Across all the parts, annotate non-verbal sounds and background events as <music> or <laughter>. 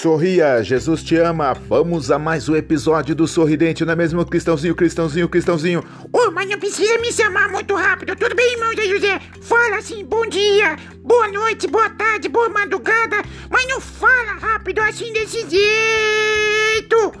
Sorria, Jesus te ama. Vamos a mais um episódio do Sorridente, não é mesmo, Cristãozinho, Cristãozinho, Cristãozinho? Ô, oh, mas não precisa me chamar muito rápido, tudo bem, irmão Zé José? Fala assim, bom dia, boa noite, boa tarde, boa madrugada, mas não fala rápido assim desse jeito.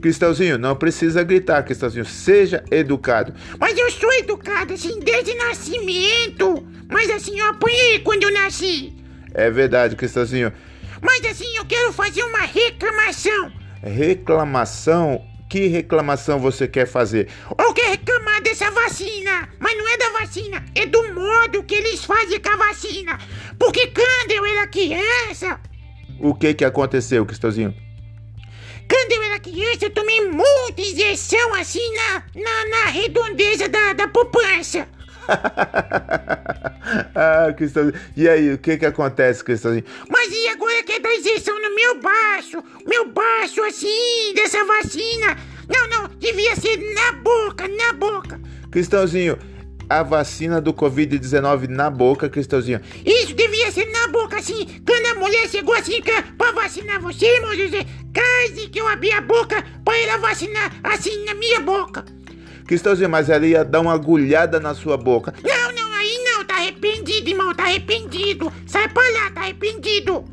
Cristãozinho, não precisa gritar, Cristãozinho, seja educado. Mas eu sou educado assim desde nascimento, mas assim eu apanhei quando eu nasci. É verdade, Cristãozinho. Mas assim, eu quero fazer uma reclamação. Reclamação? Que reclamação você quer fazer? Eu quero reclamar dessa vacina. Mas não é da vacina, é do modo que eles fazem com a vacina. Porque quando eu era criança. O que que aconteceu, Cristãozinho? Quando eu era criança, eu tomei muita injeção assim na, na, na redondeza da, da poupança. <laughs> ah, Cristãozinho. E aí, o que que acontece, Cristãozinho? Mas e agora injeção no meu baixo? Meu baixo, assim, dessa vacina? Não, não, devia ser na boca, na boca. Cristãozinho, a vacina do Covid-19 na boca, Cristãozinho. Isso devia ser na boca, assim. Quando a mulher chegou assim pra vacinar você, irmão José, quase que eu abri a boca pra ela vacinar assim na minha boca. Cristãozinho, mas ela ia dar uma agulhada na sua boca. Não, não, aí não, tá arrependido, irmão, tá arrependido. Sai pra lá, tá arrependido.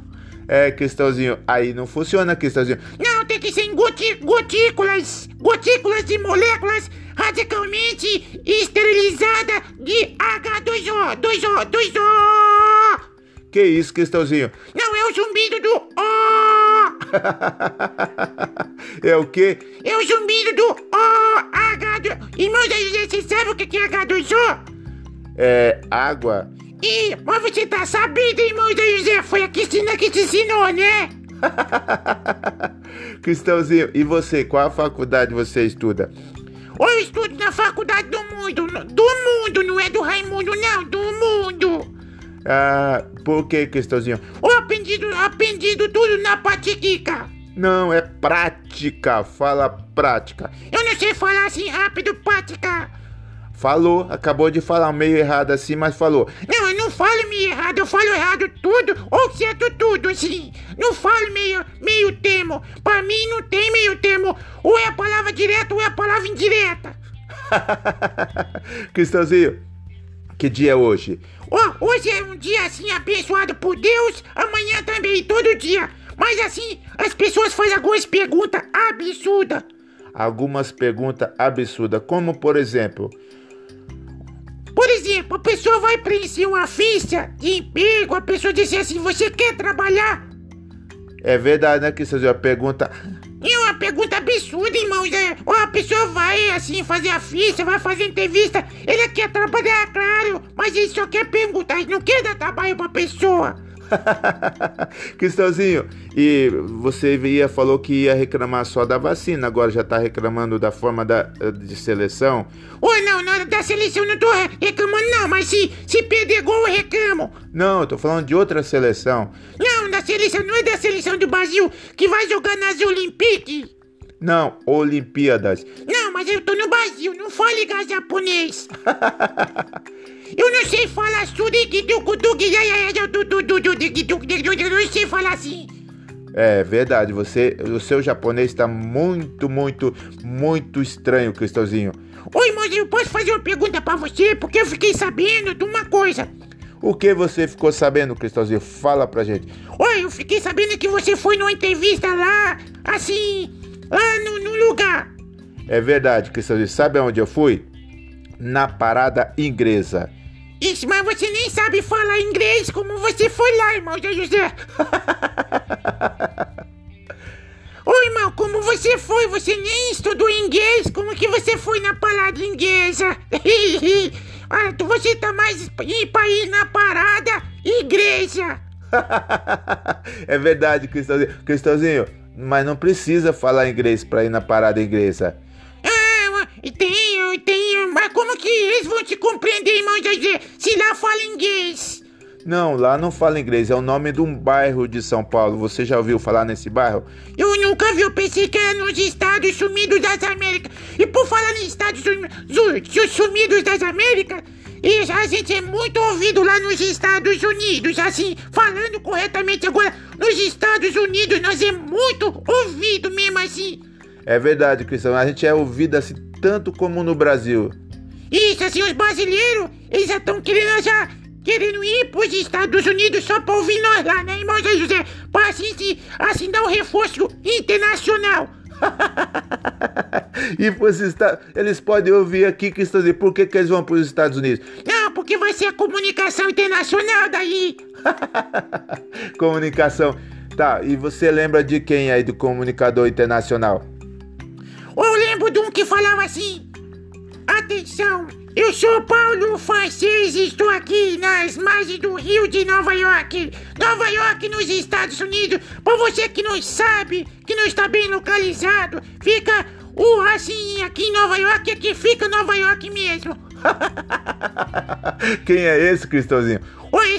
É, Cristãozinho, aí não funciona, Cristãozinho. Não, tem que ser em goti gotículas, gotículas de moléculas radicalmente esterilizadas de H2O, 2O, 2O. Que isso, Cristãozinho? Não, é o zumbido do O. <laughs> é o quê? É o zumbido do O, H2O. Irmão, você sabe o que é H2O? É água. Ih, mas você tá sabendo, irmão da José? Foi a Cristina que te ensinou, né? <laughs> Cristãozinho, e você? Qual faculdade você estuda? Eu estudo na faculdade do mundo. Do mundo, não é do Raimundo, não, do mundo. Ah, por que, Cristãozinho? Eu aprendi, aprendi tudo na patiquica. Não, é prática. Fala prática. Eu não sei falar assim rápido, prática. Falou, acabou de falar meio errado assim, mas falou. Não, eu não falo meio errado, eu falo errado tudo, ou certo tudo, assim. Não falo meio, meio termo. Pra mim não tem meio termo. Ou é a palavra direta ou é a palavra indireta. <laughs> Cristãozinho, que dia é hoje? Oh, hoje é um dia assim abençoado por Deus, amanhã também, todo dia. Mas assim, as pessoas fazem algumas perguntas absurdas. Algumas perguntas absurdas, como por exemplo. Exemplo, a pessoa vai preencher uma ficha de emprego, a pessoa diz assim, você quer trabalhar? É verdade, né, Cristãozinho? A pergunta é uma pergunta absurda, irmão. A pessoa vai assim fazer a ficha, vai fazer entrevista. Ele quer trabalhar, claro, mas ele só quer perguntar, ele não quer dar trabalho pra pessoa. <laughs> Cristãozinho, e você ia, falou que ia reclamar só da vacina, agora já tá reclamando da forma da, de seleção? Oi, não, não, da seleção não tô reclamando não, mas se, se perder gol eu reclamo. Não, eu tô falando de outra seleção. Não, da seleção, não é da seleção do Brasil que vai jogar nas Olimpíadas. Não, Olimpíadas. Não, mas eu tô no Brasil, não fale japonês. <laughs> Eu não sei falar eu não sei falar assim. É verdade, você, o seu japonês está muito, muito, muito estranho, Cristãozinho. Oi, eu posso fazer uma pergunta para você? Porque eu fiquei sabendo de uma coisa. O que você ficou sabendo, Cristãozinho? Fala pra gente. Oi, eu fiquei sabendo que você foi numa entrevista lá, assim, lá no, no lugar. É verdade, Cristãozinho. Sabe aonde eu fui? Na parada inglesa. Isso, mas você nem sabe falar inglês como você foi lá, irmão Zé José. <laughs> Ô irmão, como você foi? Você nem estudou inglês? Como que você foi na parada inglesa? <laughs> ah, você tá mais pra ir na parada igreja. <laughs> é verdade, Cristãozinho. Cristãozinho, mas não precisa falar inglês pra ir na parada inglesa. Ah, tenho, tenho. Mas como que eles vão te compreender, irmão José, se lá fala inglês? Não, lá não fala inglês, é o nome de um bairro de São Paulo. Você já ouviu falar nesse bairro? Eu nunca vi, eu pensei que era nos Estados Sumidos das Américas. E por falar em Estados Sumidos das Américas, E a gente é muito ouvido lá nos Estados Unidos, assim, falando corretamente agora, nos Estados Unidos nós é muito ouvido mesmo assim. É verdade, Cristão. A gente é ouvido assim tanto como no Brasil. Isso, assim, os brasileiros, eles já estão querendo já querendo ir pros Estados Unidos só pra ouvir nós lá, né, irmão Zé José? Pra assim, assim dar um reforço internacional. <laughs> e você está, eles podem ouvir aqui que estão dizendo por que, que eles vão para os Estados Unidos? Não, porque vai ser a comunicação internacional daí. <laughs> comunicação. Tá, e você lembra de quem aí do comunicador internacional? Eu que falava assim: Atenção, eu sou Paulo Francês e estou aqui nas margens do Rio de Nova York. Nova York, nos Estados Unidos. Para você que não sabe, que não está bem localizado, fica o assim aqui em Nova York, aqui fica Nova York mesmo. <laughs> Quem é esse, Cristãozinho?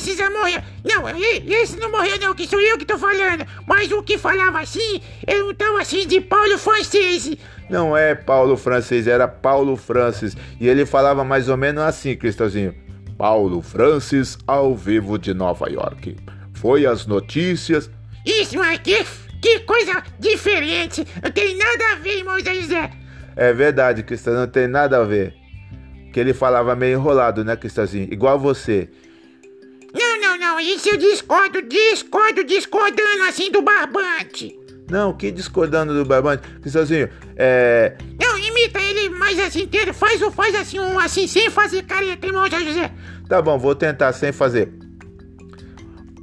Já morreu. Não, esse não morreu não, que sou eu que tô falando. Mas o que falava assim, eu não tava assim de Paulo Francês. Não é Paulo Francês, era Paulo Francis. E ele falava mais ou menos assim, Cristãozinho. Paulo Francis ao vivo de Nova York. Foi as notícias. Isso, mas que, coisa diferente. Não tem nada a ver, irmão José. É verdade, Cristão, não tem nada a ver. Que ele falava meio enrolado, né, Cristãozinho? Igual você. Não. Isso eu discordo, discordo, discordando assim do barbante. Não, que discordando do Barbante. Cristãozinho, é. Não, imita ele mais assim inteiro. Faz ou faz assim, um assim, sem fazer careta, irmão José. Tá bom, vou tentar sem fazer.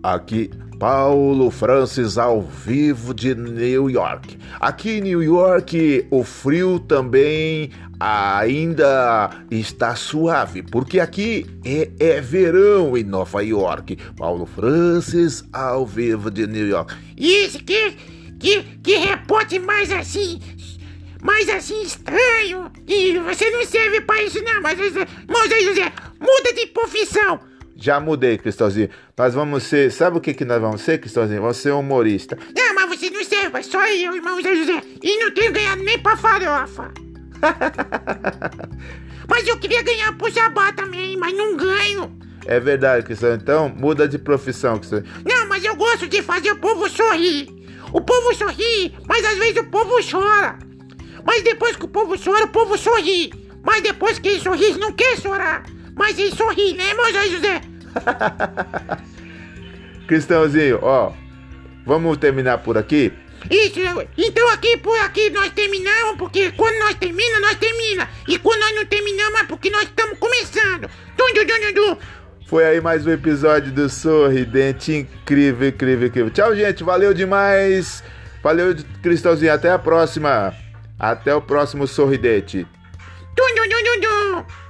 Aqui, Paulo Francis ao vivo de New York. Aqui em New York, o frio também ainda está suave, porque aqui é, é verão em Nova York. Paulo Francis ao vivo de New York. Isso, que que, que repórter mais assim, mais assim estranho. E você não serve pra isso não, mas José José, muda de profissão. Já mudei, Cristãozinho. Nós vamos ser. Sabe o que, que nós vamos ser, Cristãozinho? Vamos ser humorista. Não, mas você não serve, só eu, irmão Zé José. E não tenho ganhado nem pra farofa. <laughs> mas eu queria ganhar pro jabá também, mas não ganho. É verdade, Cristão. Então, muda de profissão, Cristão. Não, mas eu gosto de fazer o povo sorrir. O povo sorri, mas às vezes o povo chora. Mas depois que o povo chora, o povo sorri. Mas depois que ele sorri, não quer chorar. Mas ele sorri, né, irmão José? <laughs> Cristãozinho, ó. Vamos terminar por aqui? Isso, então aqui por aqui nós terminamos, porque quando nós terminamos, nós terminamos. E quando nós não terminamos, é porque nós estamos começando. Dum, dum, dum, dum. Foi aí mais um episódio do Sorridente. Incrível, incrível, incrível. Tchau, gente. Valeu demais. Valeu, Cristãozinho. Até a próxima. Até o próximo Sorridente. Dum, dum, dum, dum, dum.